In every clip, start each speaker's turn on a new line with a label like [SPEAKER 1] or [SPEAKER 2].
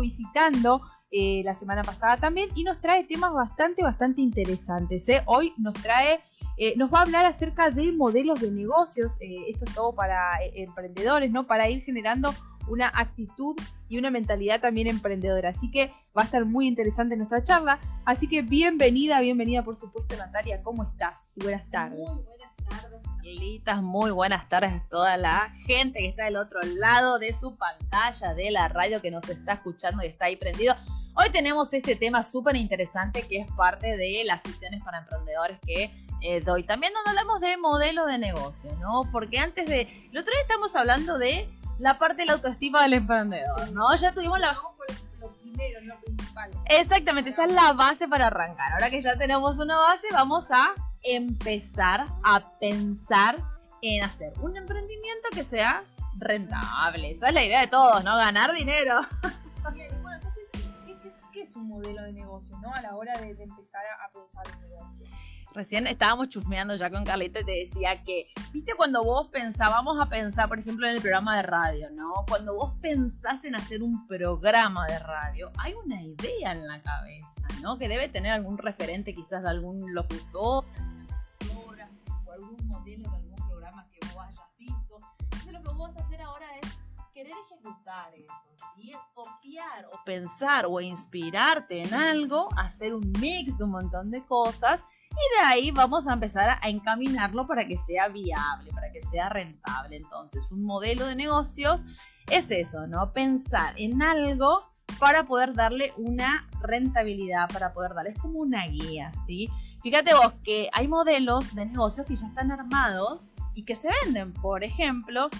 [SPEAKER 1] visitando eh, la semana pasada también y nos trae temas bastante, bastante interesantes. ¿eh? Hoy nos trae, eh, nos va a hablar acerca de modelos de negocios. esto es todo para emprendedores, ¿no? Para ir generando una actitud y una mentalidad también emprendedora. Así que va a estar muy interesante nuestra charla. Así que bienvenida, bienvenida por supuesto Natalia. ¿Cómo estás? Buenas tardes.
[SPEAKER 2] Muy buenas Carlitas. Muy buenas tardes a toda la gente que está del otro lado de su pantalla, de la radio que nos está escuchando y está ahí prendido. Hoy tenemos este tema súper interesante que es parte de las sesiones para emprendedores que eh, doy. También donde hablamos de modelo de negocio, ¿no? Porque antes de... El otro día estamos hablando de la parte de la autoestima del emprendedor, ¿no? Ya tuvimos la...
[SPEAKER 1] Lo primero, lo principal.
[SPEAKER 2] Exactamente, esa es la base para arrancar. Ahora que ya tenemos una base, vamos a empezar a pensar en hacer un emprendimiento que sea rentable. Esa es la idea de todos, ¿no? Ganar dinero.
[SPEAKER 1] Bien, bueno, entonces, ¿qué, es, un modelo de negocio, ¿no? A la hora de, de empezar a pensar en negocio
[SPEAKER 2] recién estábamos chusmeando ya con Carlita y te decía que, viste, cuando vos pensábamos a pensar, por ejemplo, en el programa de radio, ¿no? Cuando vos pensás en hacer un programa de radio, hay una idea en la cabeza, ¿no? Que debe tener algún referente quizás de algún locutor, algún modelo de algún programa que vos hayas visto. Entonces lo que vos vas a hacer ahora es querer ejecutar eso, ¿sí? copiar o pensar o inspirarte en algo, hacer un mix de un montón de cosas y de ahí vamos a empezar a encaminarlo para que sea viable, para que sea rentable. Entonces, un modelo de negocios es eso, ¿no? Pensar en algo para poder darle una rentabilidad, para poder darle, es como una guía, ¿sí? Fíjate vos que hay modelos de negocios que ya están armados y que se venden. Por ejemplo,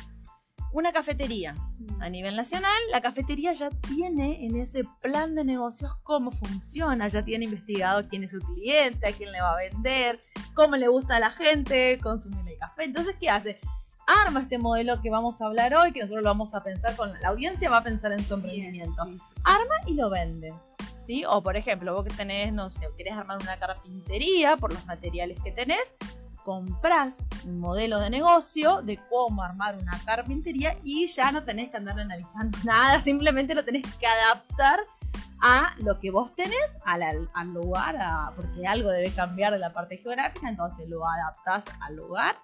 [SPEAKER 2] una cafetería. A nivel nacional, la cafetería ya tiene en ese plan de negocios cómo funciona, ya tiene investigado quién es su cliente, a quién le va a vender, cómo le gusta a la gente consumir el café. Entonces, ¿qué hace? Arma este modelo que vamos a hablar hoy, que nosotros lo vamos a pensar con la audiencia, va a pensar en su emprendimiento. Arma y lo vende. ¿Sí? O por ejemplo, vos que tenés, no sé, querés armar una carpintería por los materiales que tenés, compras un modelo de negocio de cómo armar una carpintería y ya no tenés que andar analizando nada, simplemente lo tenés que adaptar a lo que vos tenés, al, al lugar, porque algo debe cambiar de la parte geográfica, entonces lo adaptás al lugar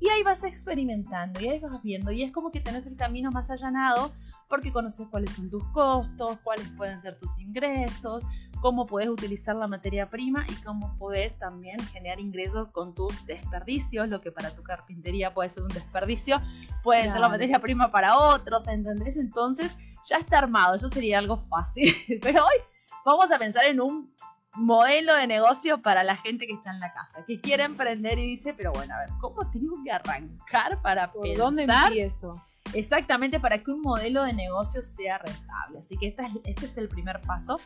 [SPEAKER 2] y ahí vas experimentando y ahí vas viendo y es como que tenés el camino más allanado porque conoces cuáles son tus costos, cuáles pueden ser tus ingresos, cómo puedes utilizar la materia prima y cómo puedes también generar ingresos con tus desperdicios, lo que para tu carpintería puede ser un desperdicio, puede ser la materia prima para otros, ¿entendés? Entonces ya está armado, eso sería algo fácil, pero hoy vamos a pensar en un modelo de negocio para la gente que está en la casa, que quiere emprender y dice, pero bueno, a ver, ¿cómo tengo que arrancar para ¿Por pensar?
[SPEAKER 1] ¿Dónde empiezo?
[SPEAKER 2] Exactamente para que un modelo de negocio sea rentable. Así que este es el primer paso.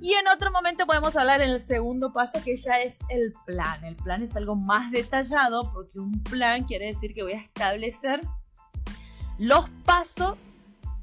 [SPEAKER 2] Y en otro momento podemos hablar en el segundo paso que ya es el plan. El plan es algo más detallado porque un plan quiere decir que voy a establecer los pasos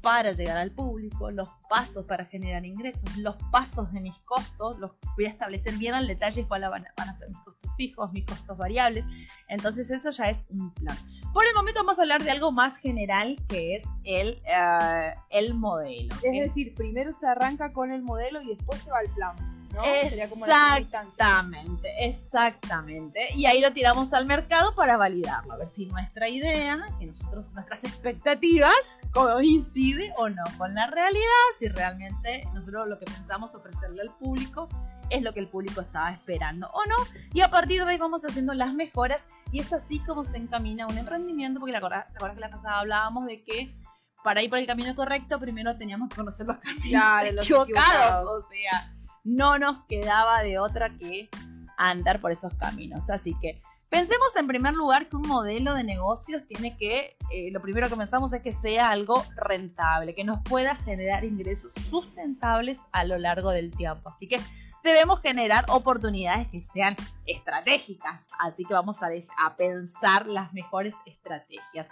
[SPEAKER 2] para llegar al público, los pasos para generar ingresos, los pasos de mis costos, los voy a establecer bien al detalle cuáles van, a ser mis costos fijos, mis costos variables. Entonces eso ya es un plan. Por el momento vamos a hablar de algo más general que es el, uh, el modelo.
[SPEAKER 1] Es decir, primero se arranca con el modelo y después se va al plan. ¿No?
[SPEAKER 2] Exactamente, exactamente. Y ahí lo tiramos al mercado para validarlo, a ver si nuestra idea, que nosotros, nuestras expectativas coincide o no con la realidad, si realmente nosotros lo que pensamos ofrecerle al público es lo que el público estaba esperando o no. Y a partir de ahí vamos haciendo las mejoras y es así como se encamina un emprendimiento, porque la verdad que la pasada hablábamos de que para ir por el camino correcto primero teníamos que conocer los caminos equivocados. O sea, no nos quedaba de otra que andar por esos caminos. Así que pensemos en primer lugar que un modelo de negocios tiene que, eh, lo primero que pensamos es que sea algo rentable, que nos pueda generar ingresos sustentables a lo largo del tiempo. Así que debemos generar oportunidades que sean estratégicas. Así que vamos a, a, pensar las mejores estrategias.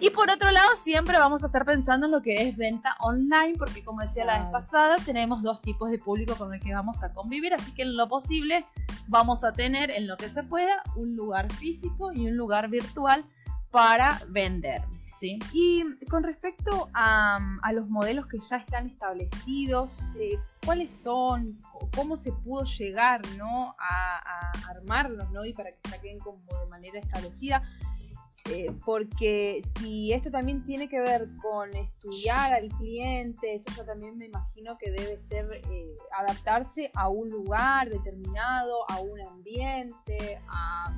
[SPEAKER 2] Y por otro lado, siempre vamos a estar pensando en lo que es venta online, porque como decía la vez pasada, tenemos dos tipos de público con el que vamos a convivir, así que en lo posible vamos a tener en lo que se pueda un lugar físico y un lugar virtual para vender. ¿Sí?
[SPEAKER 1] Y con respecto a, a los modelos que ya están establecidos, eh, ¿cuáles son? ¿Cómo se pudo llegar ¿no? a, armarlos ¿no? y para que ya queden como de manera establecida? Eh, porque si esto también tiene que ver con estudiar al cliente, eso también me imagino que debe ser eh, adaptarse a un lugar determinado, a un ambiente, a,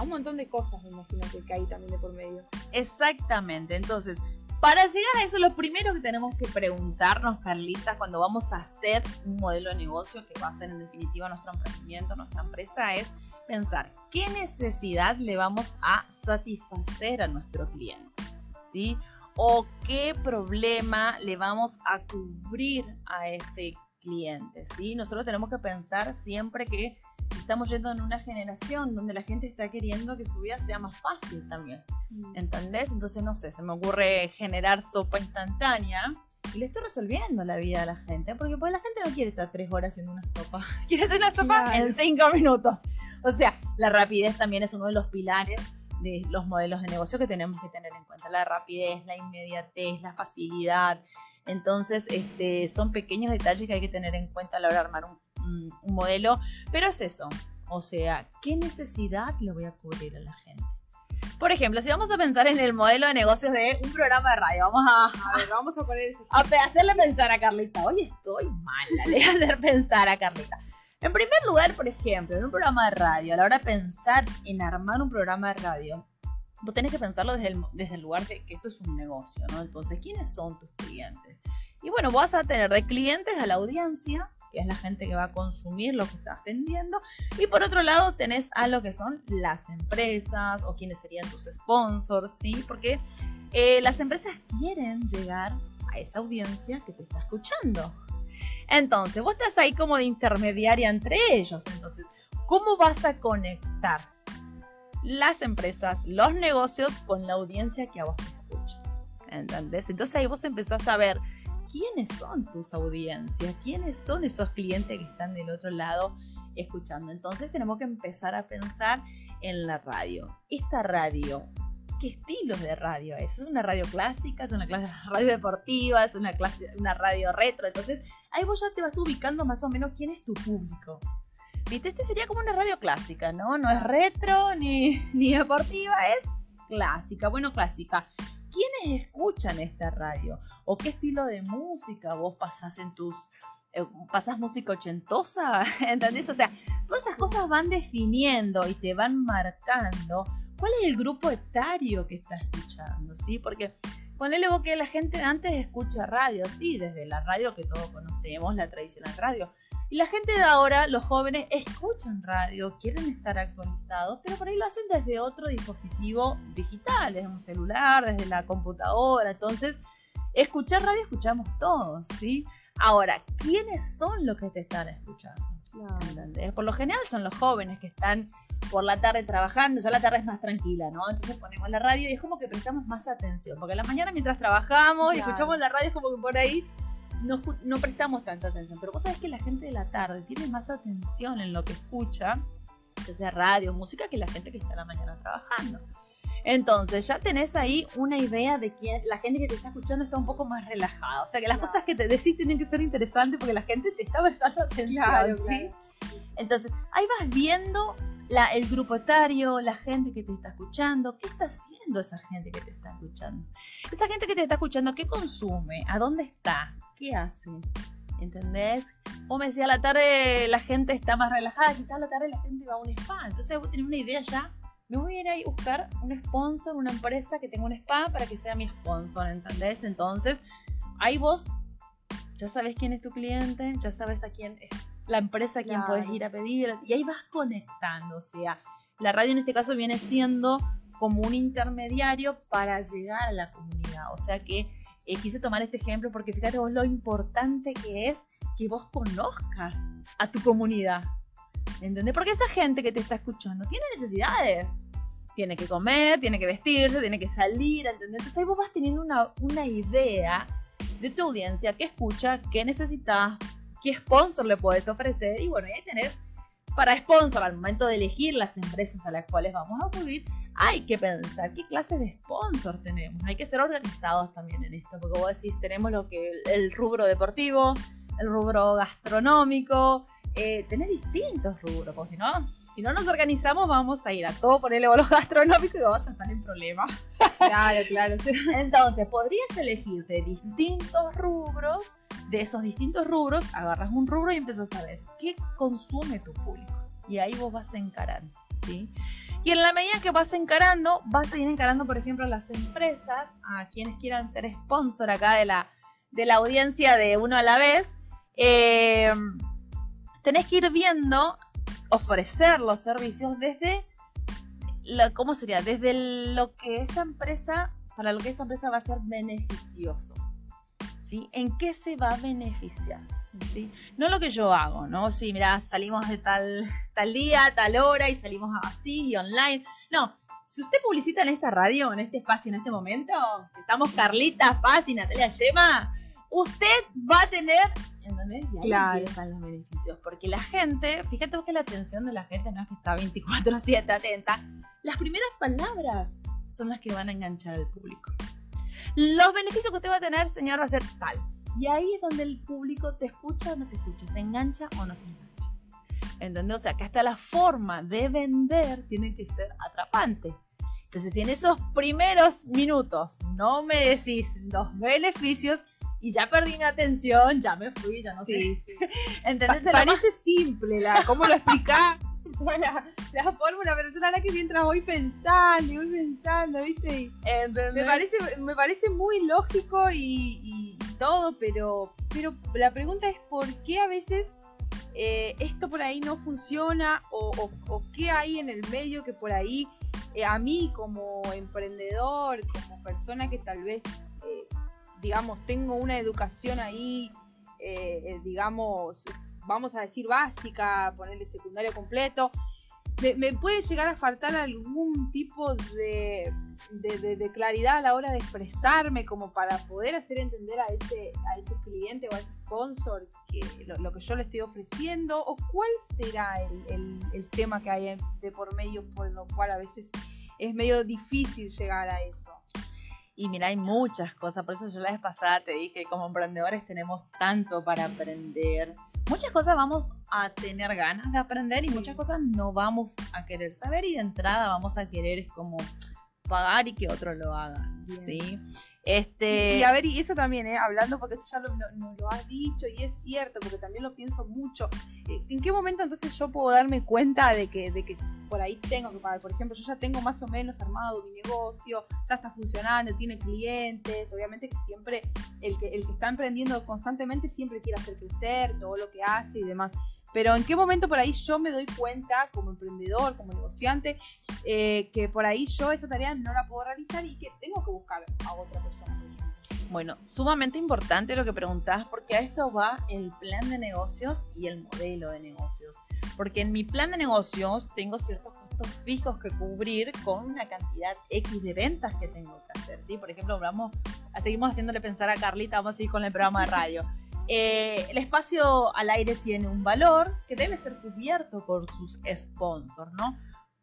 [SPEAKER 1] un montón de cosas, me imagino que hay también de por medio.
[SPEAKER 2] Exactamente, entonces, para llegar a eso, lo primero que tenemos que preguntarnos, Carlita, cuando vamos a hacer un modelo de negocio que va a ser en definitiva nuestro emprendimiento, nuestra empresa, es pensar qué necesidad le vamos a satisfacer a nuestro cliente, ¿sí? O qué problema le vamos a cubrir a ese cliente, ¿sí? Nosotros tenemos que pensar siempre que estamos yendo en una generación donde la gente está queriendo que su vida sea más fácil también, mm. ¿entendés? Entonces, no sé, se me ocurre generar sopa instantánea y le estoy resolviendo la vida a la gente, porque pues la gente no quiere estar tres horas en una sopa, quiere hacer una sopa en cinco minutos. O sea, la rapidez también es uno de los pilares de los modelos de negocio que tenemos que tener en cuenta. La rapidez, la inmediatez, la facilidad. Entonces, este, son pequeños detalles que hay que tener en cuenta a la hora de armar un, un modelo. Pero es eso. O sea, ¿qué necesidad le voy a cubrir a la gente? Por ejemplo, si vamos a pensar en el modelo de negocios de un programa de radio, vamos a,
[SPEAKER 1] a ver, vamos a poner
[SPEAKER 2] a hacerle pensar a Carlita. Hoy estoy mala, le voy a hacer pensar a Carlita. En primer lugar, por ejemplo, en un programa de radio, a la hora de pensar en armar un programa de radio, vos tenés que pensarlo desde el, desde el lugar de que esto es un negocio, ¿no? Entonces, ¿quiénes son tus clientes? Y bueno, vas a tener de clientes a la audiencia, que es la gente que va a consumir lo que estás vendiendo. Y por otro lado tenés a lo que son las empresas o quienes serían tus sponsors, ¿sí? Porque eh, las empresas quieren llegar a esa audiencia que te está escuchando. Entonces, vos estás ahí como de intermediaria entre ellos. Entonces, ¿cómo vas a conectar las empresas, los negocios con la audiencia que a vos te escucha? ¿Entendés? Entonces ahí vos empezás a ver quiénes son tus audiencias, quiénes son esos clientes que están del otro lado escuchando. Entonces tenemos que empezar a pensar en la radio. Esta radio, ¿qué estilos de radio es? ¿Es una radio clásica? ¿Es una clase radio deportiva? ¿Es una, clase, una radio retro? Entonces ahí vos ya te vas ubicando más o menos quién es tu público. ¿Viste? Este sería como una radio clásica, ¿no? No es retro ni, ni deportiva, es clásica. Bueno, clásica. ¿Quiénes escuchan esta radio? ¿O qué estilo de música vos pasás en tus... Eh, ¿Pasás música ochentosa? ¿Entendés? O sea, todas esas cosas van definiendo y te van marcando cuál es el grupo etario que está escuchando, ¿sí? Porque ponele vos que la gente antes escucha radio, sí, desde la radio que todos conocemos, la tradicional radio, y la gente de ahora, los jóvenes, escuchan radio, quieren estar actualizados, pero por ahí lo hacen desde otro dispositivo digital, desde un celular, desde la computadora. Entonces, escuchar radio escuchamos todos, ¿sí? Ahora, ¿quiénes son los que te están escuchando? Por lo general son los jóvenes que están por la tarde trabajando, ya la tarde es más tranquila, ¿no? Entonces ponemos la radio y es como que prestamos más atención, porque la mañana mientras trabajamos y escuchamos la radio es como que por ahí no, no, prestamos tanta atención. Pero vos sabés que la gente de la tarde tiene más atención en lo que escucha, ya sea radio, música, que la gente que está la mañana trabajando. Entonces ya tenés ahí una idea de que la gente que te está escuchando está un poco más relajada. O sea que las cosas que te decís tienen que ser interesantes porque la gente te está prestando atención. ¿sí? Entonces ahí vas viendo la, el grupo etario, la gente que te está escuchando, ¿qué está haciendo esa gente que te está escuchando? Esa gente que te está escuchando, ¿qué consume? ¿A dónde está? ¿Qué hace? ¿Entendés? O me decía, a la tarde la gente está más relajada, quizás a la tarde la gente va a un spa. Entonces vos tenés una idea ya. Me voy a ir a buscar un sponsor, una empresa que tenga un spa para que sea mi sponsor, ¿entendés? Entonces, ahí vos ya sabes quién es tu cliente, ya sabes a quién es la empresa a quién puedes ir a pedir, y ahí vas conectando. O sea, la radio en este caso viene siendo como un intermediario para llegar a la comunidad. O sea que eh, quise tomar este ejemplo porque fíjate vos lo importante que es que vos conozcas a tu comunidad. ¿Entendés? Porque esa gente que te está escuchando tiene necesidades. Tiene que comer, tiene que vestirse, tiene que salir, ¿entendés? Entonces ahí vos vas teniendo una, una idea de tu audiencia, qué escucha, qué necesitas, qué sponsor le puedes ofrecer. Y bueno, ahí tener para sponsor al momento de elegir las empresas a las cuales vamos a acudir, hay que pensar qué clases de sponsor tenemos. Hay que ser organizados también en esto, porque vos decís, tenemos lo que el, rubro deportivo, el rubro gastronómico, eh, tenés distintos rubros, porque si no, si no nos organizamos, vamos a ir a todo por el los gastronómico y vamos a estar en problemas.
[SPEAKER 1] Claro, claro.
[SPEAKER 2] Entonces, podrías elegir de distintos rubros, de esos distintos rubros, agarras un rubro y empiezas a ver qué consume tu público. Y ahí vos vas encarando, ¿sí? Y en la medida que vas encarando, vas a ir encarando, por ejemplo, las empresas, a quienes quieran ser sponsor acá de la, de la audiencia de uno a la vez. Eh, tenés que ir viendo, ofrecer los servicios desde, ¿cómo sería? Desde lo que esa empresa, para lo que esa empresa va a ser beneficioso. ¿Sí? ¿En qué se va a beneficiar? ¿Sí? No lo que yo hago, ¿no? Sí, mira, salimos de tal, tal día, tal hora y salimos así y online. No, si usted publicita en esta radio, en este espacio, en este momento, estamos Carlita, Paz y Natalia Yema, usted va a tener, ¿entendés? Y ahí claro. empiezan los beneficios. Porque la gente, fíjate que la atención de la gente no es que está 24-7 atenta. Las primeras palabras son las que van a enganchar al público. Los beneficios que usted va a tener, señor, va a ser tal. Y ahí es donde el público te escucha o no te escucha, se engancha o no se engancha. ¿Entendés? O sea, que hasta la forma de vender tiene que ser atrapante. Entonces, si en esos primeros minutos no me decís los beneficios y ya perdí mi atención, ya me fui, ya no sé.
[SPEAKER 1] ¿Entendés? parece simple, la, ¿cómo lo explicás? la, la fórmula, pero yo la verdad que mientras voy pensando y voy pensando, ¿viste? me parece, me parece muy lógico y, todo, pero, pero la pregunta es por qué a veces eh, esto por ahí no funciona o, qué hay en el medio que por ahí eh, a mí como emprendedor, como persona que tal vez, eh, digamos, tengo una educación ahí, digamos, vamos a decir básica, ponerle secundario completo, me, puede llegar a faltar algún tipo de, de, claridad a la hora de expresarme como para poder hacer entender a ese, a ese cliente o a ese sponsor que lo, que yo le estoy ofreciendo o cuál será el, el tema que hay de por medio por lo cual a veces es medio difícil llegar a eso.
[SPEAKER 2] Y mira, hay muchas cosas, por eso yo la vez pasada te dije, como emprendedores tenemos tanto para aprender. Muchas cosas vamos a tener ganas de aprender y muchas cosas no vamos a querer saber y de entrada vamos a querer es como pagar y que otro lo haga, ¿sí?
[SPEAKER 1] Este... Y, a ver, y eso también, ¿eh? hablando, porque eso ya lo, lo has dicho y es cierto, porque también lo pienso mucho. Eh, ¿En qué momento entonces yo puedo darme cuenta de que, de que por ahí tengo que pagar? Por ejemplo, yo ya tengo más o menos armado mi negocio, ya está funcionando, tiene clientes, obviamente que siempre el que, el que está emprendiendo constantemente siempre quiere hacer crecer todo lo que hace y demás. Pero en qué momento por ahí yo me doy cuenta como emprendedor, como negociante, eh, que por ahí yo esa tarea no la puedo realizar y que tengo que buscar a otra persona.
[SPEAKER 2] Bueno, sumamente importante lo que preguntás porque a esto va el plan de negocios y el modelo de negocios. Porque en mi plan de negocios tengo ciertos costos fijos que cubrir con una cantidad X de ventas que tengo que hacer. ¿sí? Por ejemplo, vamos, seguimos haciéndole pensar a Carlita, vamos a seguir con el programa de radio. Eh, el espacio al aire tiene un valor que debe ser cubierto por sus sponsors, ¿no?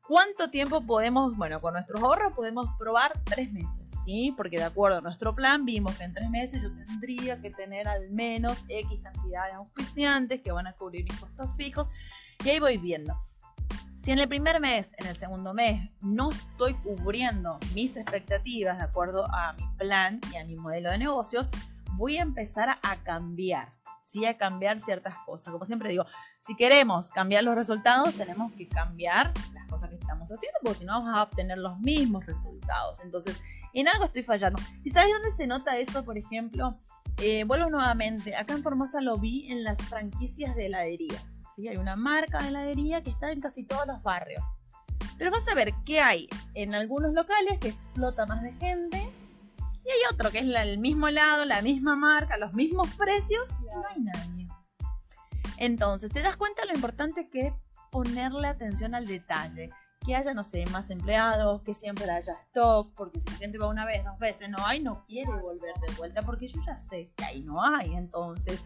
[SPEAKER 2] ¿Cuánto tiempo podemos, bueno, con nuestros ahorros podemos probar tres meses, ¿sí? Porque de acuerdo a nuestro plan vimos que en tres meses yo tendría que tener al menos X cantidad de auspiciantes que van a cubrir mis costos fijos y ahí voy viendo. Si en el primer mes, en el segundo mes, no estoy cubriendo mis expectativas de acuerdo a mi plan y a mi modelo de negocios, voy a empezar a cambiar, ¿sí? A cambiar ciertas cosas. Como siempre digo, si queremos cambiar los resultados, tenemos que cambiar las cosas que estamos haciendo, porque si no vamos a obtener los mismos resultados. Entonces, en algo estoy fallando. ¿Y sabes dónde se nota eso, por ejemplo? Eh, vuelvo nuevamente, acá en Formosa lo vi en las franquicias de heladería. ¿sí? Hay una marca de heladería que está en casi todos los barrios. Pero vas a ver qué hay en algunos locales que explota más de gente y hay otro que es el mismo helado, la misma marca, los mismos precios y no hay nadie. Entonces, te das cuenta lo importante que es ponerle atención al detalle. Que haya, no sé, más empleados, que siempre haya stock, porque si la gente va una vez, dos veces, no hay, no quiere volver de vuelta, porque yo ya sé que ahí no hay. Entonces,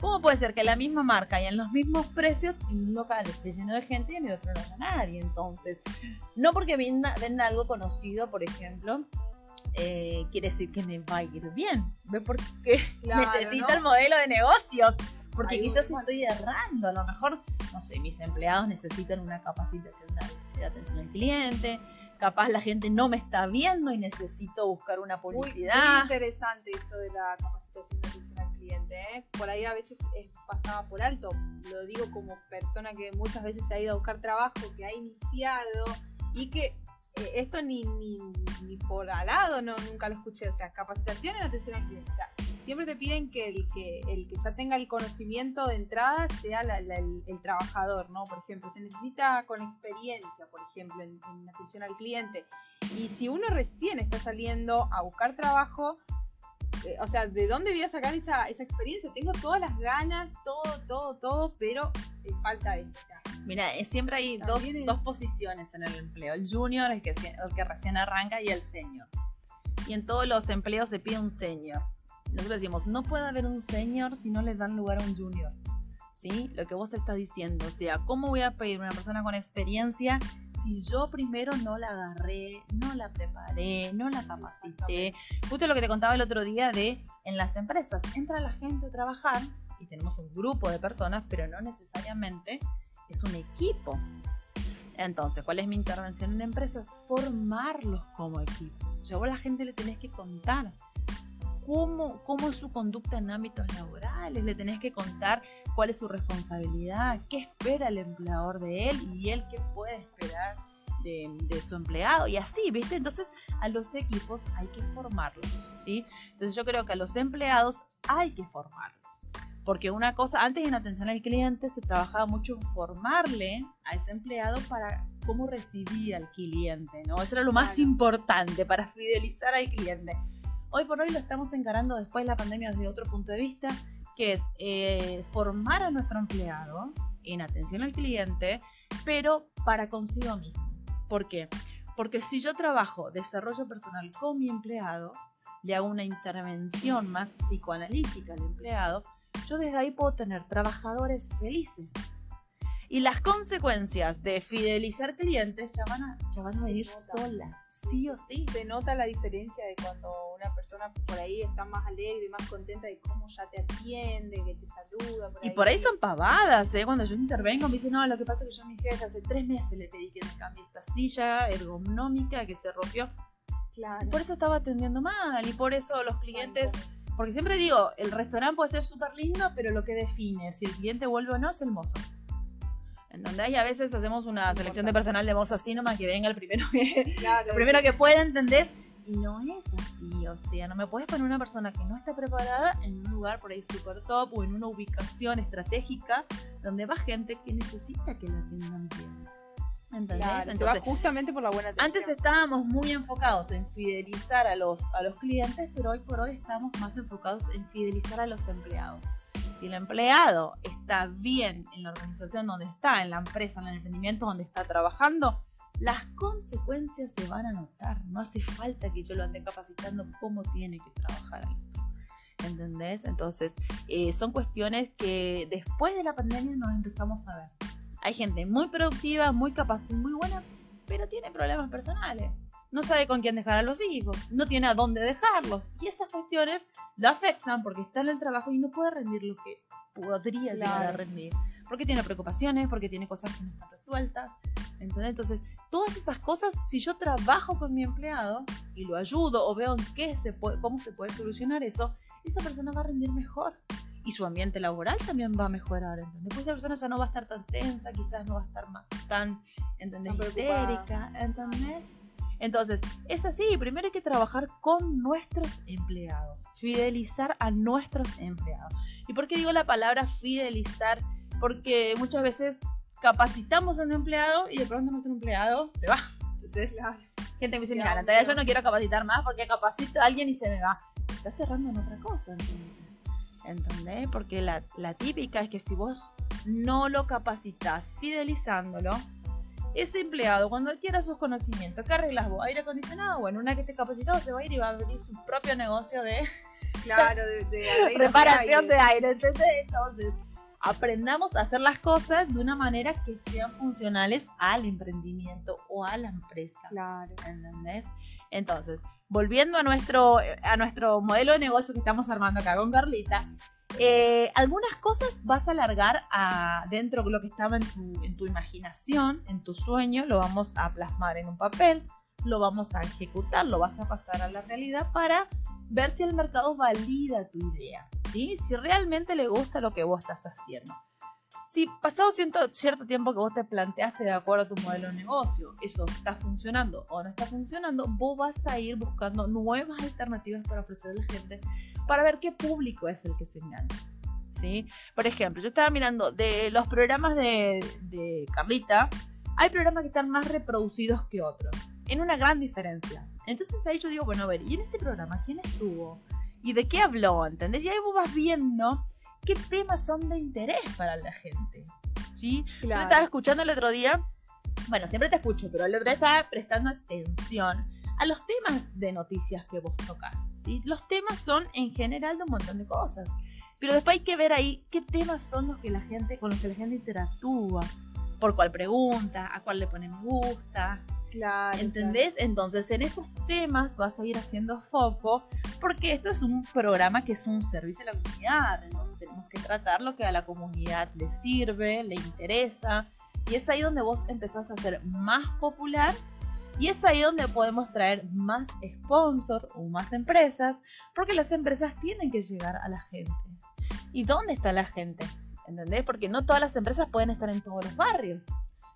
[SPEAKER 2] ¿Cómo puede ser que la misma marca y en los mismos precios en un local esté lleno de gente y en el otro no haya nadie? Entonces, no porque venda, venda algo conocido, por ejemplo, eh, quiere decir que me va a ir bien. ¿Ve por qué
[SPEAKER 1] Claro,
[SPEAKER 2] necesito
[SPEAKER 1] ¿no?
[SPEAKER 2] el modelo de negocios? Porque
[SPEAKER 1] Ahí
[SPEAKER 2] quizás estoy errando. A lo mejor, no sé, mis empleados necesitan una capacitación de, atención al cliente. Capaz la gente no me está viendo y necesito buscar una
[SPEAKER 1] Muy,
[SPEAKER 2] publicidad.
[SPEAKER 1] muy interesante esto de la capacitación de atención al cliente. ¿eh? Por ahí a veces es pasada por alto. Lo digo como persona que muchas veces se ha ido a buscar trabajo, que ha iniciado y que esto ni, ni, ni por al lado no, nunca lo escuché. O sea, capacitación en atención al cliente. Siempre te piden que el que, el que ya tenga el conocimiento de entrada sea la- el, trabajador, ¿no? Por ejemplo, se necesita con experiencia, por ejemplo, en, en atención al cliente. Y si uno recién está saliendo a buscar trabajo, o sea, ¿de dónde voy a sacar esa, esa experiencia? Tengo todas las ganas, todo, todo, todo, pero eh, falta eso. O sea,
[SPEAKER 2] Mira, eh, siempre hay dos,
[SPEAKER 1] es-
[SPEAKER 2] dos posiciones en el empleo. El junior, el que, el que recién arranca, y el senior. Y en todos los empleos se pide un senior. Nosotros decimos, no puede haber un senior si no le dan lugar a un junior. ¿Sí? Lo que vos estás diciendo. O sea, ¿cómo voy a pedir una persona con experiencia si yo primero no la agarré, no la preparé, no la capacité? Justo lo que te contaba el otro día de en las empresas. Entra la gente a trabajar y tenemos un grupo de personas, pero no necesariamente es un equipo. Entonces, ¿cuál es mi intervención en empresas? Formarlos como equipos. O sea, vos a la gente le tenés que contar cómo, cómo es su conducta en ámbitos laborales, le tenés que contar cuál es su responsabilidad, qué espera el empleador de él y él qué puede esperar de, de su empleado y así, ¿viste? Entonces a los equipos hay que formarlos, ¿sí? Entonces yo creo que a los empleados hay que formarlos. Porque una cosa, antes en atención al cliente se trabajaba mucho en formarle a ese empleado para cómo recibir al cliente, ¿no? Eso era lo más
[SPEAKER 1] Claro.
[SPEAKER 2] importante para fidelizar al cliente. Hoy por hoy lo estamos encarando después de la pandemia desde otro punto de vista, que es eh, formar a nuestro empleado en atención al cliente, pero para consigo mismo. ¿Por qué? Porque si yo trabajo desarrollo personal con mi empleado, le hago una intervención más psicoanalítica al empleado, yo desde ahí puedo tener trabajadores felices. Y las consecuencias de fidelizar clientes ya van a, ya van a venir solas, sí o sí.
[SPEAKER 1] se nota la diferencia de cuando una persona por ahí está más alegre más contenta de cómo ya te atiende, que te saluda. Por
[SPEAKER 2] Y por ahí son pavadas, ¿eh? Cuando yo intervengo me dicen, no, lo que pasa es que yo a mi jefe hace tres meses le pedí que me cambie esta silla ergonómica que se rompió.
[SPEAKER 1] Claro.
[SPEAKER 2] Y por eso estaba atendiendo mal y por eso los clientes, porque siempre digo, el restaurante puede ser súper lindo, pero lo que define si el cliente vuelve o no es el mozo. ¿Entendés? Y a veces hacemos una selección de personal de mozo así nomás que venga el primero que,
[SPEAKER 1] Claro,
[SPEAKER 2] lo primero que pueda, ¿entendés? Y no es así, o sea, no me puedes poner una persona que no está preparada en un lugar por ahí super top o en una ubicación estratégica donde va gente que necesita que la atiendan bien. ¿Entendés?
[SPEAKER 1] claro, va
[SPEAKER 2] Entonces,
[SPEAKER 1] justamente por la buena atención.
[SPEAKER 2] antes estábamos muy enfocados en fidelizar a los, a los clientes, pero hoy por hoy estamos más enfocados en fidelizar a los empleados. Si el empleado está bien en la organización donde está, en la empresa, en el emprendimiento donde está trabajando, las consecuencias se van a notar. No hace falta que yo lo ande capacitando cómo tiene que trabajar esto. ¿Entendés? Entonces, eh, son cuestiones que después de la pandemia nos empezamos a ver. Hay gente muy productiva, muy capaz muy buena, pero tiene problemas personales. No sabe con quién dejar a los hijos, no tiene a dónde dejarlos. Y esas cuestiones lo afectan porque está en el trabajo y no puede rendir lo que podría llegar a rendir. Porque tiene preocupaciones, porque tiene cosas que no están resueltas. ¿entendés? Entonces, todas estas cosas, si yo trabajo con mi empleado y lo ayudo o veo en qué se puede, cómo se puede solucionar eso, esa persona va a rendir mejor. Y su ambiente laboral también va a mejorar, ¿entendés? Pues esa persona ya no va a estar tan tensa, quizás no va a estar más tan, ¿entendés? Histérica, ¿entendés? Entonces, es así, primero hay que trabajar con nuestros empleados, fidelizar a nuestros empleados. ¿Y por qué digo la palabra fidelizar? Porque muchas veces capacitamos a un empleado y de pronto nuestro empleado se va. Entonces,
[SPEAKER 1] Claro.
[SPEAKER 2] gente me dice, mira, Natalia, yo no quiero capacitar más porque capacito a alguien y se me va. Estás cerrando en otra cosa, entonces. ¿Entendés? Porque la, la típica es que si vos no lo capacitas fidelizándolo, ese empleado, cuando adquiera sus conocimientos, ¿qué arreglas vos? ¿Aire acondicionado? Bueno, una que esté capacitado se va a ir y va a abrir su propio negocio de,
[SPEAKER 1] Claro, de, de
[SPEAKER 2] reparación de aire. Entonces, aprendamos a hacer las cosas de una manera que sean funcionales al emprendimiento o a la empresa.
[SPEAKER 1] Claro.
[SPEAKER 2] ¿Entendés? Entonces, volviendo a nuestro, a nuestro modelo de negocio que estamos armando acá con Carlita, eh, algunas cosas vas a alargar a, dentro de lo que estaba en tu, imaginación, en tu sueño, lo vamos a plasmar en un papel, lo vamos a ejecutar, lo vas a pasar a la realidad para ver si el mercado valida tu idea, si realmente le gusta lo que vos estás haciendo. Si pasado cierto, cierto tiempo que vos te planteaste de acuerdo a tu modelo de negocio, eso está funcionando o no está funcionando, vos vas a ir buscando nuevas alternativas para ofrecerle a la gente para ver qué público es el que se engancha. ¿sí? Por ejemplo, yo estaba mirando de los programas de, de Carlita, hay programas que están más reproducidos que otros, en una gran diferencia. Entonces ahí yo digo, bueno, a ver, ¿y en este programa quién estuvo? ¿Y de qué habló? ¿Entendés? Y ahí vos vas viendo qué temas son de interés para la gente. ¿Sí? Yo te estaba escuchando el otro día, bueno, siempre te escucho, pero el otro día estaba prestando atención a los temas de noticias que vos tocas. ¿sí? Los temas son en general de un montón de cosas. Pero después hay que ver ahí qué temas son los que la gente, con los que la gente interactúa, por cuál pregunta, a cuál le pone me gusta,
[SPEAKER 1] Claro.
[SPEAKER 2] ¿Entendés? Entonces en esos temas vas a ir haciendo foco porque esto es un programa que es un servicio a la comunidad. Entonces tenemos que tratar lo que a la comunidad le sirve, le interesa. Y es ahí donde vos empezás a ser más popular y es ahí donde podemos traer más sponsors o más empresas porque las empresas tienen que llegar a la gente. ¿Y dónde está la gente? ¿Entendés? Porque no todas las empresas pueden estar en todos los barrios.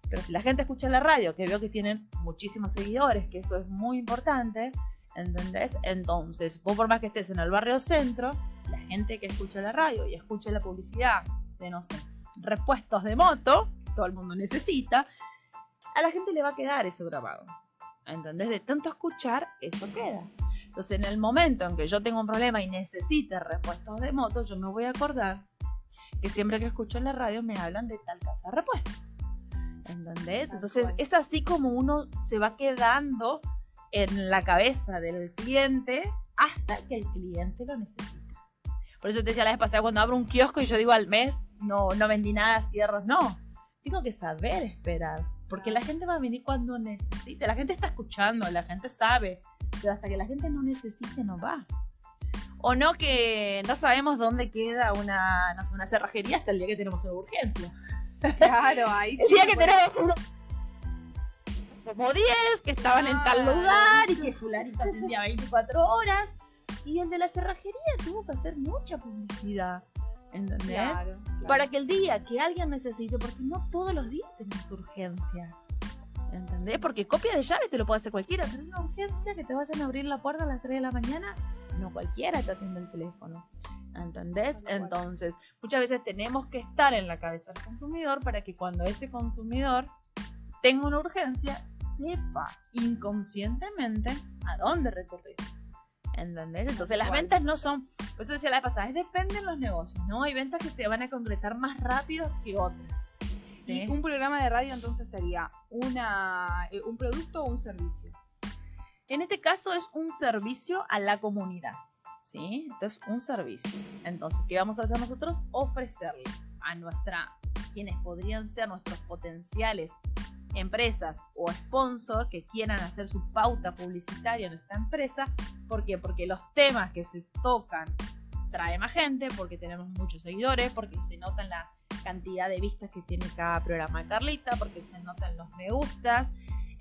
[SPEAKER 2] Pero si la gente escucha la radio, que veo que tienen muchísimos seguidores, que eso es muy importante, ¿entendés? Entonces, vos por más que estés en el barrio centro, la gente que escucha la radio y escucha la publicidad de, no sé, repuestos de moto, todo el mundo necesita, a la gente le va a quedar eso grabado. ¿Entendés? De tanto escuchar, eso queda. Entonces, en el momento en que yo tengo un problema y necesite repuestos de moto, yo me voy a acordar que siempre que escucho en la radio me hablan de tal casa de repuestos. ¿Entendés? Entonces es así como uno se va quedando en la cabeza del cliente hasta que el cliente lo necesita. Por eso te decía la vez pasada, cuando abro un kiosco y yo digo al mes, no, no vendí nada, cierros, no. Tengo que saber esperar, porque la gente va a venir cuando necesite. La gente está escuchando, la gente sabe, pero hasta que la gente no necesite, no va. O no que no sabemos dónde queda una, no sé, una cerrajería hasta el día que tenemos una urgencia.
[SPEAKER 1] Claro, ahí.
[SPEAKER 2] El día que tenemos uno como 10 que estaban en tal lugar y que fulanito atendía 24 horas. Y el de la cerrajería tuvo que hacer mucha publicidad. ¿Entendés?
[SPEAKER 1] Claro, claro.
[SPEAKER 2] Para que el día que alguien necesite, porque no todos los días tenemos urgencias. ¿Entendés? Porque copia de llaves te lo puede hacer cualquiera. Pero una urgencia que te vayan a abrir la puerta a las 3 de la mañana, no cualquiera te atiende el teléfono. ¿Entendés? Entonces, muchas veces tenemos que estar en la cabeza del consumidor para que cuando ese consumidor tenga una urgencia, sepa inconscientemente a dónde recurrir. ¿Entendés? Entonces las ventas no son, por eso decía la pasada, es depende de los negocios, ¿no? Hay ventas que se van a concretar más rápido que otras. ¿sí?
[SPEAKER 1] Y un programa de radio entonces sería una, eh, un producto o un servicio.
[SPEAKER 2] En este caso es un servicio a la comunidad, ¿sí? Entonces, un servicio. Entonces, ¿qué vamos a hacer nosotros? Ofrecerle a nuestra, quienes podrían ser nuestros potenciales empresas o sponsor que quieran hacer su pauta publicitaria en esta empresa. ¿Por qué? Porque los temas que se tocan trae más gente, porque tenemos muchos seguidores, porque se notan la cantidad de vistas que tiene cada programa de Carlita, porque se notan los me gustas.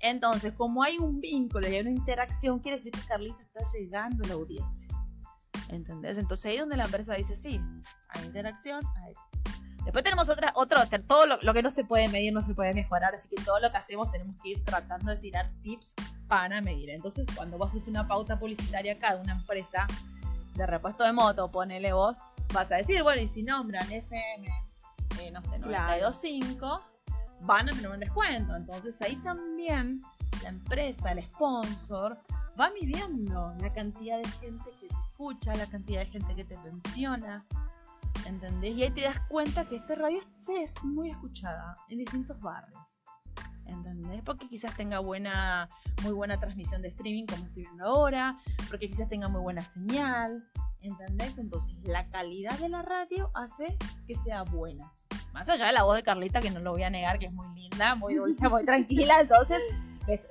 [SPEAKER 2] Entonces, como hay un vínculo y hay una interacción, quiere decir que Carlita está llegando a la audiencia. ¿Entendés? Entonces ahí es donde la empresa dice, sí, hay interacción, hay... Después tenemos otra, otro, todo lo, lo que no se puede medir no se puede mejorar, así que todo lo que hacemos tenemos que ir tratando de tirar tips para medir. Entonces, cuando vos haces una pauta publicitaria acá de una empresa de repuesto de moto, ponele vos, vas a decir, bueno, y si nombran FM, eh, no sé,
[SPEAKER 1] Claro.
[SPEAKER 2] 92.5, van a tener un descuento. Entonces ahí también la empresa, el sponsor, va midiendo la cantidad de gente que te escucha, la cantidad de gente que te menciona. ¿Entendés? Y ahí te das cuenta que esta radio es muy escuchada en distintos barrios. ¿Entendés? Porque quizás tenga buena, muy buena transmisión de streaming como estoy viendo ahora, porque quizás tenga muy buena señal, ¿entendés? Entonces la calidad de la radio hace que sea buena. Más allá de la voz de Carlita, que no lo voy a negar, que es muy linda, muy dulce, muy tranquila, entonces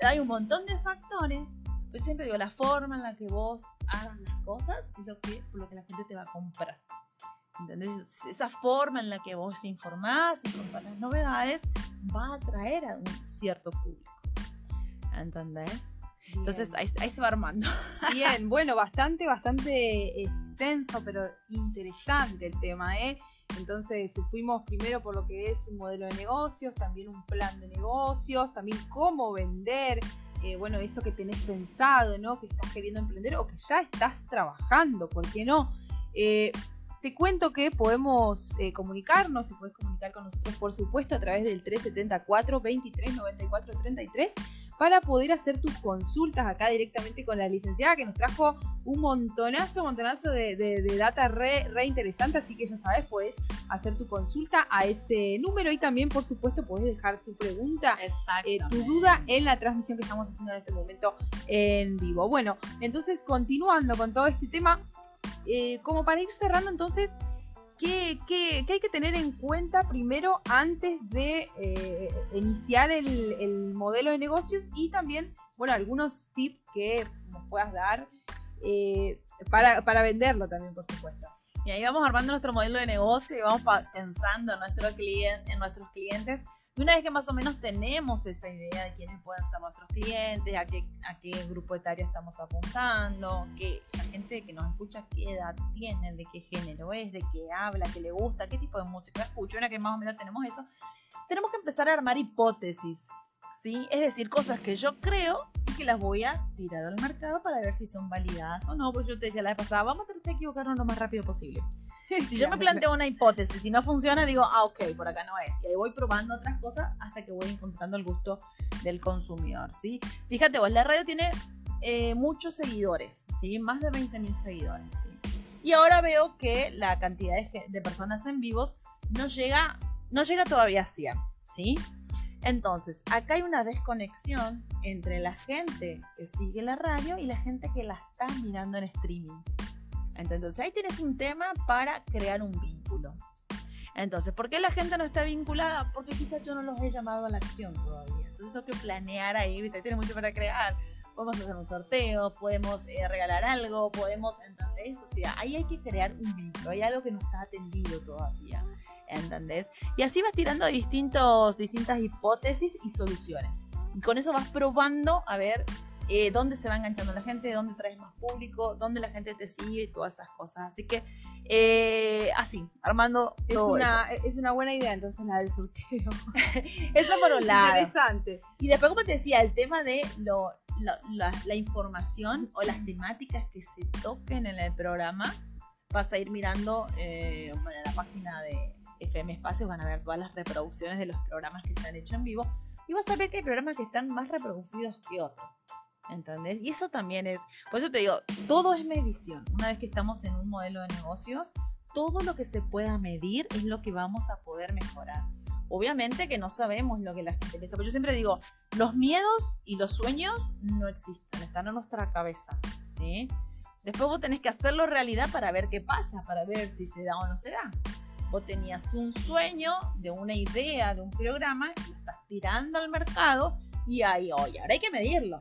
[SPEAKER 2] hay un montón de factores. Yo siempre digo, la forma en la que vos hagas las cosas es lo que, por lo que la gente te va a comprar. ¿Entendés? Esa forma en la que vos informás y contás las novedades va a atraer a un cierto público. ¿Entendés? Entonces ahí, ahí, se va armando.
[SPEAKER 1] Bien, bueno, bastante, bastante extenso, pero interesante el tema, ¿eh? Entonces fuimos primero por lo que es un modelo de negocios, también un plan de negocios, también cómo vender, eh, bueno, eso que tenés pensado, ¿no? Que estás queriendo emprender o que ya estás trabajando, ¿por qué no? Eh, te cuento que podemos eh, comunicarnos, te puedes comunicar con nosotros, por supuesto, a través del 374 23 94 33 para poder hacer tus consultas acá directamente con la licenciada que nos trajo un montonazo, montonazo de, data re, interesante, así que ya sabes, puedes hacer tu consulta a ese número y también, por supuesto, puedes dejar tu pregunta, eh, tu duda en la transmisión que estamos haciendo en este momento en vivo. Bueno, entonces continuando con todo este tema, eh, como para ir cerrando entonces ¿Qué, hay que tener en cuenta primero antes de eh, iniciar el, modelo de negocios y también, bueno, algunos tips que nos puedas dar eh, para, venderlo también, por supuesto?
[SPEAKER 2] Y ahí vamos armando nuestro modelo de negocio y vamos pensando en nuestros clientes y una vez que más o menos tenemos esa idea de quiénes pueden ser nuestros clientes, a qué, a qué grupo etario estamos apuntando, que la gente que nos escucha qué edad tiene, de qué género es, de qué habla, qué le gusta, qué tipo de música escucha, una que más o menos tenemos eso, tenemos que empezar a armar hipótesis. ¿Sí? Es decir, cosas que yo creo y que las voy a tirar al mercado para ver si son validadas o no. Pues yo te decía la vez pasada, vamos a tratar de equivocarnos lo más rápido posible. Si yo me planteo una hipótesis y no funciona, digo, ah, ok, por acá no es. Y ahí voy probando otras cosas hasta que voy encontrando el gusto del consumidor, ¿sí? Fíjate vos, la radio tiene eh, muchos seguidores, ¿sí? Más de 20.000 seguidores, ¿sí? Y ahora veo que la cantidad de, personas en vivos no llega, no llega todavía a 100, ¿sí? Entonces, acá hay una desconexión entre la gente que sigue la radio y la gente que la está mirando en streaming. Entonces ahí tienes un tema para crear un vínculo. Entonces, ¿por qué la gente no está vinculada? Porque quizás yo no los he llamado a la acción todavía. Entonces tengo que planear ahí, ¿viste? Tiene mucho para crear. Podemos hacer un sorteo, podemos eh, regalar algo, podemos, ¿entendés? O sea, ahí hay que crear un vínculo. Hay algo que no está atendido todavía, ¿entendés? Y así vas tirando distintos, distintas hipótesis y soluciones. Y con eso vas probando a ver eh, dónde se va enganchando la gente, dónde traes más público, dónde la gente te sigue y todas esas cosas. Así que eh, así, armando
[SPEAKER 1] es una, Es una buena idea entonces la del sorteo.
[SPEAKER 2] eso por un lado.
[SPEAKER 1] Interesante.
[SPEAKER 2] Y después, como te decía, el tema de lo, la, información o las temáticas que se toquen en el programa, vas a ir mirando eh, en la página de FM Espacio, van a ver todas las reproducciones de los programas que se han hecho en vivo y vas a ver que hay programas que están más reproducidos que otros. ¿Entendés? Y eso también es, por eso te digo, todo es medición. Una vez que estamos en un modelo de negocios, todo lo que se pueda medir es lo que vamos a poder mejorar. Obviamente que no sabemos lo que la gente piensa, pero yo siempre digo, los miedos y los sueños no existen, están en nuestra cabeza, ¿sí? Después vos tenés que hacerlo realidad para ver qué pasa, para ver si se da o no se da. Vos tenías un sueño de una idea, de un programa, lo estás tirando al mercado y ahí, oye, ahora hay que medirlo.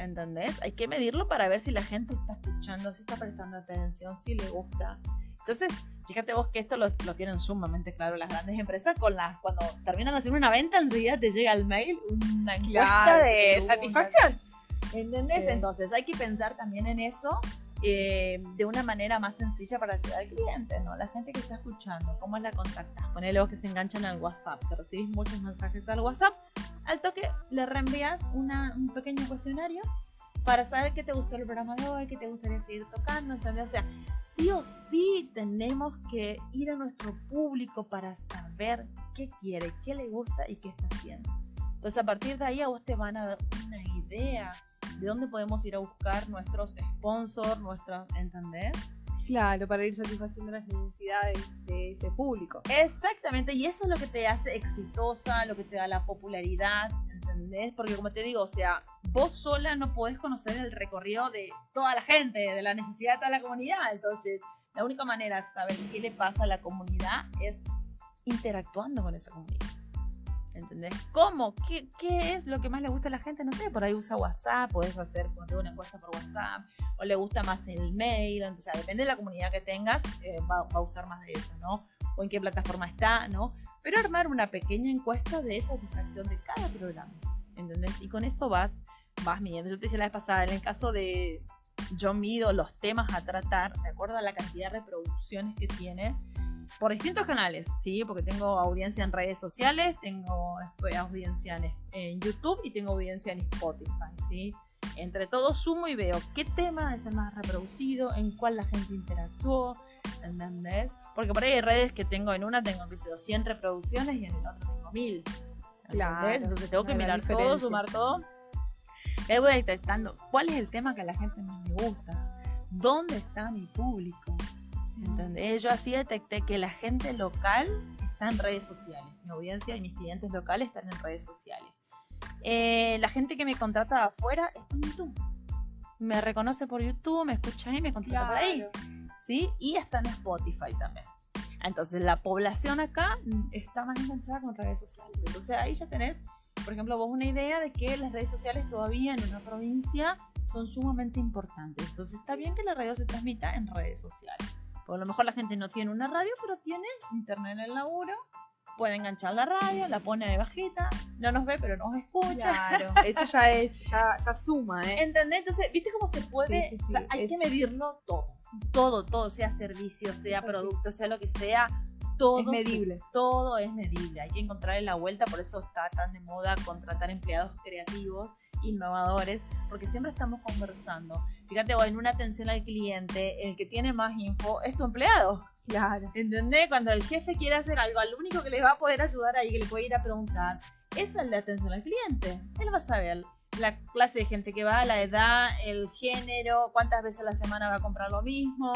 [SPEAKER 2] ¿Entendés? Hay que medirlo para ver si la gente está escuchando, si está prestando atención, si le gusta. Entonces, fíjate vos que esto lo, tienen sumamente claro las grandes empresas con las cuando terminan hacer una venta enseguida te llega al mail una encuesta de satisfacción. ¿Entendés? Entonces hay que pensar también en eso eh, de una manera más sencilla para ayudar al cliente, ¿no? La gente que está escuchando, ¿cómo la contactas? Ponele vos que se enganchan al WhatsApp, que recibís muchos mensajes al WhatsApp, al toque le reenvías un pequeño cuestionario para saber qué te gustó el programa de hoy, qué te gustaría seguir tocando, ¿entendés? O sea, sí o sí tenemos que ir a nuestro público para saber qué quiere, qué le gusta y qué está haciendo. Entonces, a partir de ahí a vos te van a dar una idea de dónde podemos ir a buscar nuestros sponsors, nuestros, ¿entendés?
[SPEAKER 1] Claro, para ir satisfaciendo las necesidades de ese público.
[SPEAKER 2] Exactamente, y eso es lo que te hace exitosa, lo que te da la popularidad, ¿entendés? Porque como te digo, o sea, vos sola no podés conocer el recorrido de toda la gente, de la necesidad de toda la comunidad. Entonces, la única manera de saber qué le pasa a la comunidad es interactuando con esa comunidad. ¿Entendés? ¿Cómo? ¿Qué, ¿Qué, es lo que más le gusta a la gente? No sé, por ahí usa WhatsApp, podés hacer una encuesta por WhatsApp, o le gusta más el mail, entonces depende de la comunidad que tengas, eh, va, va, a usar más de eso, ¿no? O en qué plataforma está, ¿no? Pero armar una pequeña encuesta de satisfacción de cada programa, ¿entendés? Y con esto vas, vas midiendo. Yo te decía la vez pasada, en el caso de, yo mido los temas a tratar de acuerdo a la cantidad de reproducciones que tiene por distintos canales, ¿sí? Porque tengo audiencia en redes sociales, tengo audiencia en, YouTube y tengo audiencia en Spotify, ¿sí? Entre todos sumo y veo qué tema es el más reproducido, en cuál la gente interactuó, ¿entendés? Porque por ahí hay redes que tengo en una tengo que ser 100 reproducciones y en el otro tengo 1000. Claro, Entonces tengo que mirar todo, sumar todo. Y ahí voy detectando cuál es el tema que a la gente más le gusta, dónde está mi público, ¿Entendés? Yo así detecté que la gente local está en redes sociales. Mi audiencia y mis clientes locales están en redes sociales. Eh, la gente que me contrata de afuera está en YouTube. Me reconoce por YouTube, me escucha ahí, me contrata por ahí. ¿Sí? Y está en Spotify también. Entonces la población acá está más enganchada con redes sociales. Entonces ahí ya tenés, por ejemplo, vos una idea de que las redes sociales todavía en una provincia son sumamente importantes. Entonces está bien que la radio se transmita en redes sociales. O a lo mejor la gente no tiene una radio, pero tiene internet en el laburo. Puede enganchar la radio, la pone de bajita, no nos ve, pero nos escucha.
[SPEAKER 1] Claro, eso ya es, ya, ya suma, ¿eh?
[SPEAKER 2] ¿Entendés? Entonces, ¿viste cómo se puede? hay que medirlo todo. Todo, todo, sea servicio, sea producto, sea lo que sea, todo
[SPEAKER 1] es medible.
[SPEAKER 2] todo es medible. Hay que encontrarle la vuelta, por eso está tan de moda contratar empleados creativos innovadores, porque siempre estamos conversando. Fíjate, en una atención al cliente, el que tiene más info es tu empleado.
[SPEAKER 1] Claro.
[SPEAKER 2] ¿Entendés? Cuando el jefe quiere hacer algo, al único que le va a poder ayudar ahí, que le puede ir a preguntar, es el de atención al cliente. Él va a saber la clase de gente que va, la edad, el género, cuántas veces a la semana va a comprar lo mismo,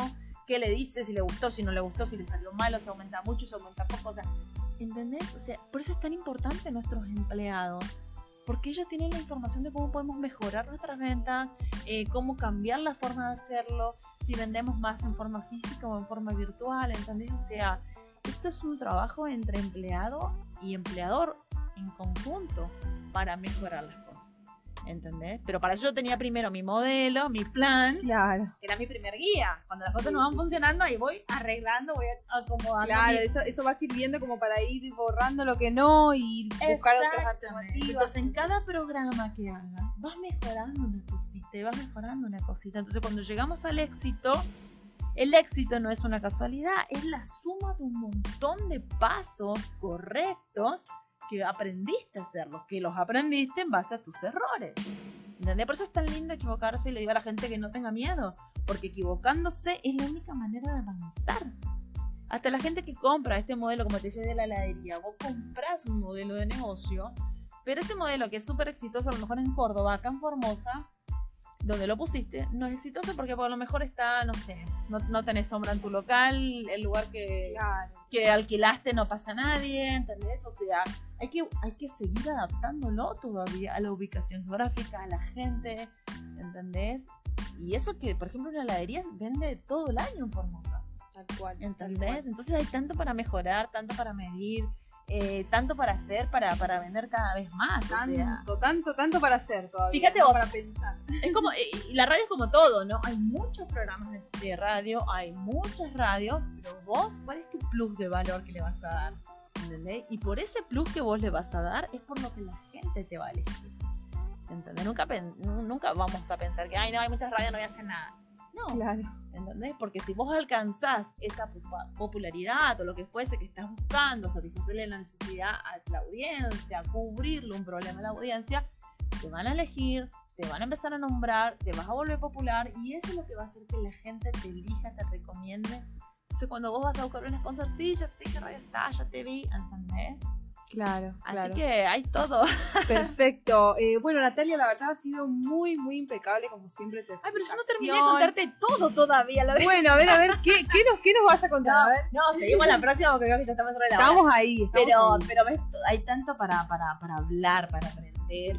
[SPEAKER 2] qué le dice, si le gustó, si no le gustó, si le salió malo, si aumenta mucho, si aumenta poco. O sea, ¿entendés? O sea, por eso es tan importante nuestros empleados porque ellos tienen la información de cómo podemos mejorar nuestras ventas, eh, cómo cambiar la forma de hacerlo, si vendemos más en forma física o en forma virtual, ¿entendés? O sea, esto es un trabajo entre empleado y empleador en conjunto para mejorar las. ¿Entendés? Pero para eso yo tenía primero mi modelo, mi plan,
[SPEAKER 1] claro.
[SPEAKER 2] que era mi primer guía. Cuando las cosas no van funcionando, ahí voy arreglando, voy acomodando.
[SPEAKER 1] Claro, eso, eso va sirviendo como para ir borrando lo que no y buscar otras alternativas.
[SPEAKER 2] Entonces, en cada programa que hagas, vas mejorando una cosita, vas mejorando una cosita. Entonces, cuando llegamos al éxito, el éxito no es una casualidad, es la suma de un montón de pasos correctos que aprendiste a hacerlo, que los aprendiste en base a tus errores. ¿Entendés? Por eso es tan lindo equivocarse y le digo a la gente que no tenga miedo, porque equivocándose es la única manera de avanzar. Hasta la gente que compra este modelo, como te decía, de la heladería, vos compras un modelo de negocio, pero ese modelo que es súper exitoso, a lo mejor en Córdoba, acá en Formosa, donde lo pusiste no es exitoso porque por lo mejor está, no sé, no, no tenés sombra en tu local, el lugar que, que alquilaste no pasa nadie, ¿entendés? O sea, hay que, hay que seguir adaptándolo todavía a la ubicación geográfica, a la gente, ¿entendés? Y eso que, por ejemplo, una heladería vende todo el año en Formosa.
[SPEAKER 1] Tal cual.
[SPEAKER 2] ¿Entendés? Entonces hay tanto para mejorar, tanto para medir. Eh, tanto para hacer, para, para vender cada vez más.
[SPEAKER 1] Tanto, tanto, tanto para hacer todavía.
[SPEAKER 2] Fíjate vos.
[SPEAKER 1] Para pensar.
[SPEAKER 2] Es como, eh, la radio es como todo, ¿no? Hay muchos programas de, radio, hay muchas radios, pero vos, ¿cuál es tu plus de valor que le vas a dar? ¿Entendés? Y por ese plus que vos le vas a dar es por lo que la gente te va a elegir. ¿Entendés? Nunca, nunca vamos a pensar que, ay, no, hay muchas radios, no voy a hacer nada. No.
[SPEAKER 1] Claro.
[SPEAKER 2] ¿Entendés? Porque si vos alcanzás esa popularidad o lo que fuese que estás buscando, satisfacerle la necesidad a la audiencia, cubrirle un problema a la audiencia, te van a elegir, te van a empezar a nombrar, te vas a volver popular y eso es lo que va a hacer que la gente te elija, te recomiende. Entonces cuando vos vas a buscar un sponsor, sí, ya sé que radio está, ya te vi, ¿entendés?
[SPEAKER 1] Claro,
[SPEAKER 2] Así
[SPEAKER 1] claro.
[SPEAKER 2] que hay todo.
[SPEAKER 1] Perfecto. Eh, bueno, Natalia, la verdad ha sido muy, muy impecable, como siempre. Tu
[SPEAKER 2] Ay, pero yo no terminé de contarte todo todavía. La
[SPEAKER 1] Bueno, a ver, a ver, ¿qué, qué, nos, qué nos vas a contar? A ver,
[SPEAKER 2] No, seguimos la próxima porque veo que ya estamos sobre la hora.
[SPEAKER 1] estamos ahí. estamos
[SPEAKER 2] Pero,
[SPEAKER 1] ahí.
[SPEAKER 2] pero ves, hay tanto para, para, para hablar, para aprender,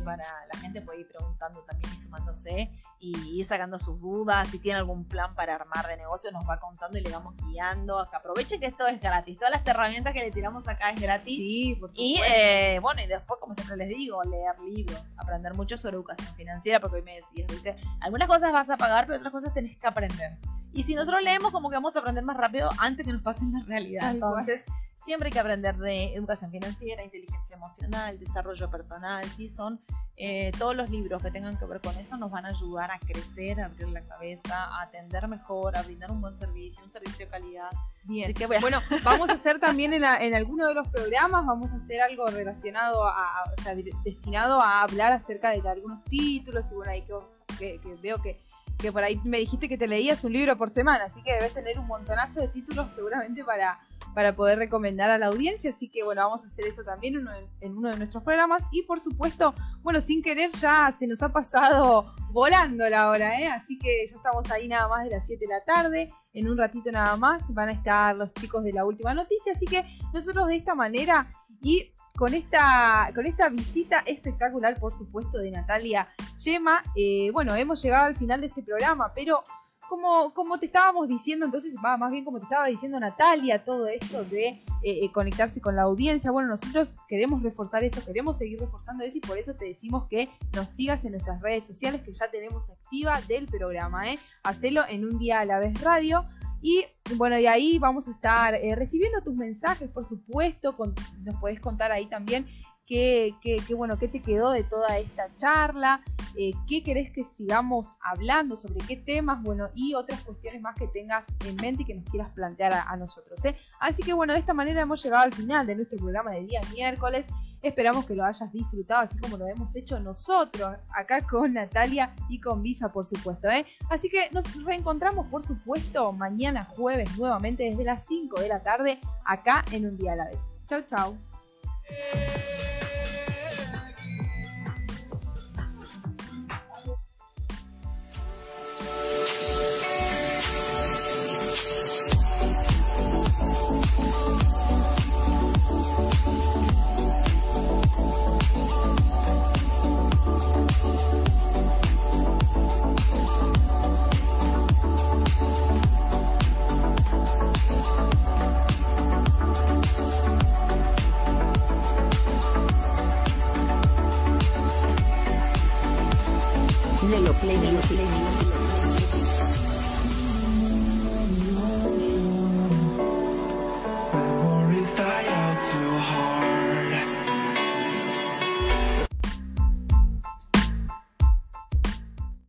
[SPEAKER 2] para la gente puede ir preguntando también y sumándose y ir sacando sus dudas. Si tiene algún plan para armar de negocio, nos va contando y le vamos guiando. Que aproveche que esto es gratis. Todas las herramientas que le tiramos acá es gratis.
[SPEAKER 1] Sí, por
[SPEAKER 2] Y eh, bueno, y después, como siempre les digo, leer libros, aprender mucho sobre educación financiera, porque hoy me decías, ¿viste? Algunas cosas vas a pagar, pero otras cosas tenés que aprender. Y si nosotros leemos, como que vamos a aprender más rápido antes que nos pasen la realidad. Entonces, siempre hay que aprender de educación financiera, inteligencia emocional, desarrollo personal, ¿sí? Son eh, todos los libros que tengan que ver con eso nos van a ayudar a crecer, a abrir la cabeza, a atender mejor, a brindar un buen servicio, un servicio de calidad.
[SPEAKER 1] Bien.
[SPEAKER 2] Que a-
[SPEAKER 1] Bueno, vamos a hacer también en, la- en alguno de los programas, vamos a hacer algo relacionado a, a- o sea, destinado a hablar acerca de algunos títulos y bueno, ahí que- que veo que, que por ahí me dijiste que te leías un libro por semana, así que debes tener un montonazo de títulos seguramente para, para poder recomendar a la audiencia, así que bueno, vamos a hacer eso también en uno de, nuestros programas. Y por supuesto, bueno, sin querer ya se nos ha pasado volando la hora, ¿eh? así que ya estamos ahí nada más de las 7 de la tarde. En un ratito nada más van a estar los chicos de la última noticia, así que nosotros de esta manera y con esta, con esta visita espectacular, por supuesto, de Natalia Yema, eh, bueno, hemos llegado al final de este programa, pero como, como te estábamos diciendo, entonces, va, más bien como te estaba diciendo Natalia, todo esto de eh, eh, conectarse con la audiencia, bueno, nosotros queremos reforzar eso, queremos seguir reforzando eso y por eso te decimos que nos sigas en nuestras redes sociales que ya tenemos activa del programa, ¿eh? Hacelo en un día a la vez radio. Y bueno, de ahí vamos a estar eh, recibiendo tus mensajes, por supuesto. nos podés contar ahí también qué, bueno, qué te quedó de toda esta charla, eh, qué querés que sigamos hablando, sobre qué temas, bueno, y otras cuestiones más que tengas en mente y que nos quieras plantear a, a nosotros. ¿eh? Así que bueno, de esta manera hemos llegado al final de nuestro programa de día miércoles. Esperamos que lo hayas disfrutado, así como lo hemos hecho nosotros, acá con Natalia y con Villa, por supuesto. ¿eh? Así que nos reencontramos, por supuesto, mañana jueves nuevamente desde las 5 de la tarde, acá en Un Día a la Vez. Chau, chau.
[SPEAKER 3] Yeah.